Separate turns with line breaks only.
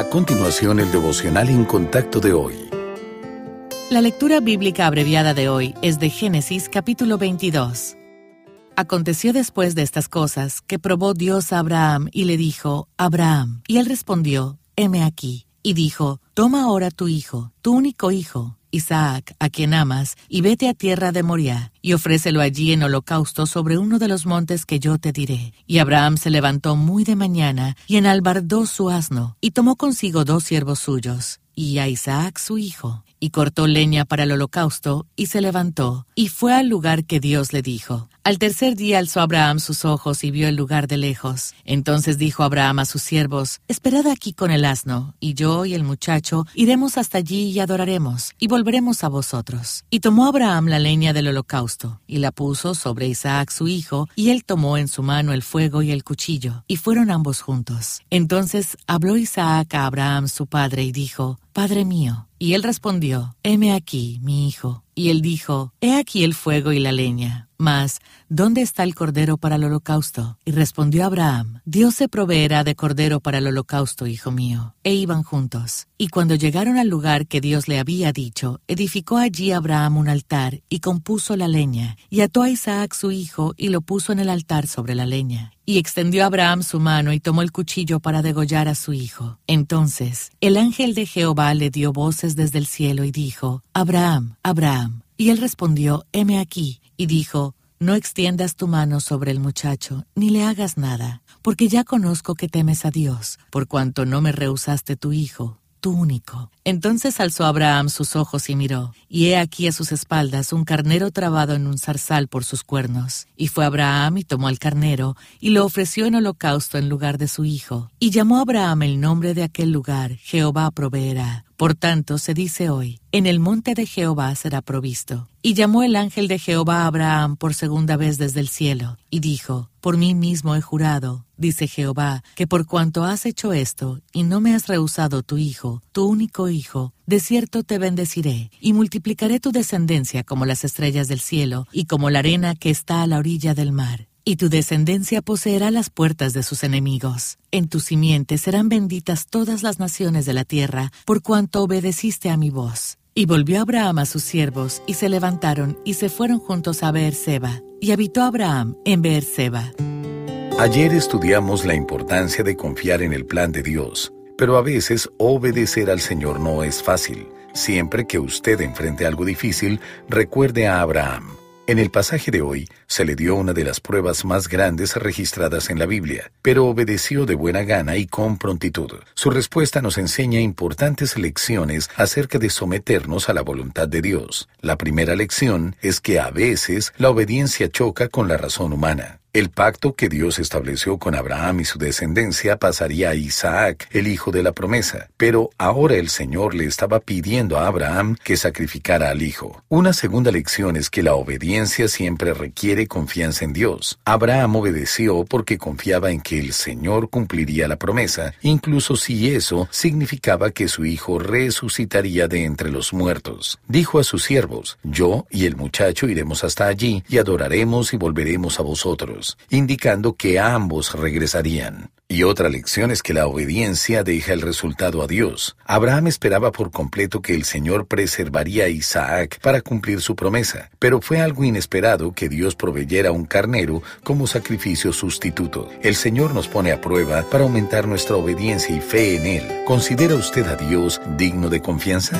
A continuación, el devocional en contacto de hoy.
La lectura bíblica abreviada de hoy es de Génesis capítulo 22. Aconteció después de estas cosas que probó Dios a Abraham y le dijo, Abraham, y él respondió, heme aquí, y dijo, Toma ahora tu hijo, tu único hijo, Isaac, a quien amas, y vete a tierra de Moriah, y ofrécelo allí en holocausto sobre uno de los montes que yo te diré. Y Abraham se levantó muy de mañana, y enalbardó su asno, y tomó consigo dos siervos suyos, y a Isaac su hijo, y cortó leña para el holocausto, y se levantó, y fue al lugar que Dios le dijo. Al tercer día alzó Abraham sus ojos y vio el lugar de lejos. Entonces dijo Abraham a sus siervos, Esperad aquí con el asno, y yo y el muchacho iremos hasta allí y adoraremos, y volveremos a vosotros. Y tomó Abraham la leña del holocausto, y la puso sobre Isaac su hijo, y él tomó en su mano el fuego y el cuchillo, y fueron ambos juntos. Entonces habló Isaac a Abraham su padre, y dijo, Padre mío. Y él respondió, Heme aquí, mi hijo. Y él dijo, He aquí el fuego y la leña, mas, ¿dónde está el cordero para el holocausto? Y respondió Abraham, Dios se proveerá de cordero para el holocausto, hijo mío. E iban juntos. Y cuando llegaron al lugar que Dios le había dicho, edificó allí Abraham un altar y compuso la leña, y ató a Isaac su hijo y lo puso en el altar sobre la leña. Y extendió Abraham su mano y tomó el cuchillo para degollar a su hijo. Entonces el ángel de Jehová le dio voces desde el cielo y dijo, Abraham, Abraham. Y él respondió, heme aquí. Y dijo, no extiendas tu mano sobre el muchacho, ni le hagas nada, porque ya conozco que temes a Dios, por cuanto no me rehusaste tu hijo, tu único. Entonces alzó Abraham sus ojos y miró, y he aquí a sus espaldas un carnero trabado en un zarzal por sus cuernos. Y fue Abraham y tomó al carnero, y lo ofreció en holocausto en lugar de su hijo. Y llamó Abraham el nombre de aquel lugar, Jehová proveerá. Por tanto, se dice hoy, en el monte de Jehová será provisto. Y llamó el ángel de Jehová a Abraham por segunda vez desde el cielo, y dijo, Por mí mismo he jurado, dice Jehová, que por cuanto has hecho esto, y no me has rehusado tu hijo, tu único hijo, de cierto te bendeciré, y multiplicaré tu descendencia como las estrellas del cielo, y como la arena que está a la orilla del mar y tu descendencia poseerá las puertas de sus enemigos. En tu simiente serán benditas todas las naciones de la tierra, por cuanto obedeciste a mi voz. Y volvió Abraham a sus siervos, y se levantaron y se fueron juntos a Beerseba. Y habitó Abraham en Beerseba.
Ayer estudiamos la importancia de confiar en el plan de Dios, pero a veces obedecer al Señor no es fácil. Siempre que usted enfrente algo difícil, recuerde a Abraham. En el pasaje de hoy se le dio una de las pruebas más grandes registradas en la Biblia, pero obedeció de buena gana y con prontitud. Su respuesta nos enseña importantes lecciones acerca de someternos a la voluntad de Dios. La primera lección es que a veces la obediencia choca con la razón humana. El pacto que Dios estableció con Abraham y su descendencia pasaría a Isaac, el hijo de la promesa, pero ahora el Señor le estaba pidiendo a Abraham que sacrificara al hijo. Una segunda lección es que la obediencia siempre requiere confianza en Dios. Abraham obedeció porque confiaba en que el Señor cumpliría la promesa, incluso si eso significaba que su hijo resucitaría de entre los muertos. Dijo a sus siervos, yo y el muchacho iremos hasta allí y adoraremos y volveremos a vosotros indicando que ambos regresarían. Y otra lección es que la obediencia deja el resultado a Dios. Abraham esperaba por completo que el Señor preservaría a Isaac para cumplir su promesa, pero fue algo inesperado que Dios proveyera un carnero como sacrificio sustituto. El Señor nos pone a prueba para aumentar nuestra obediencia y fe en Él. ¿Considera usted a Dios digno de confianza?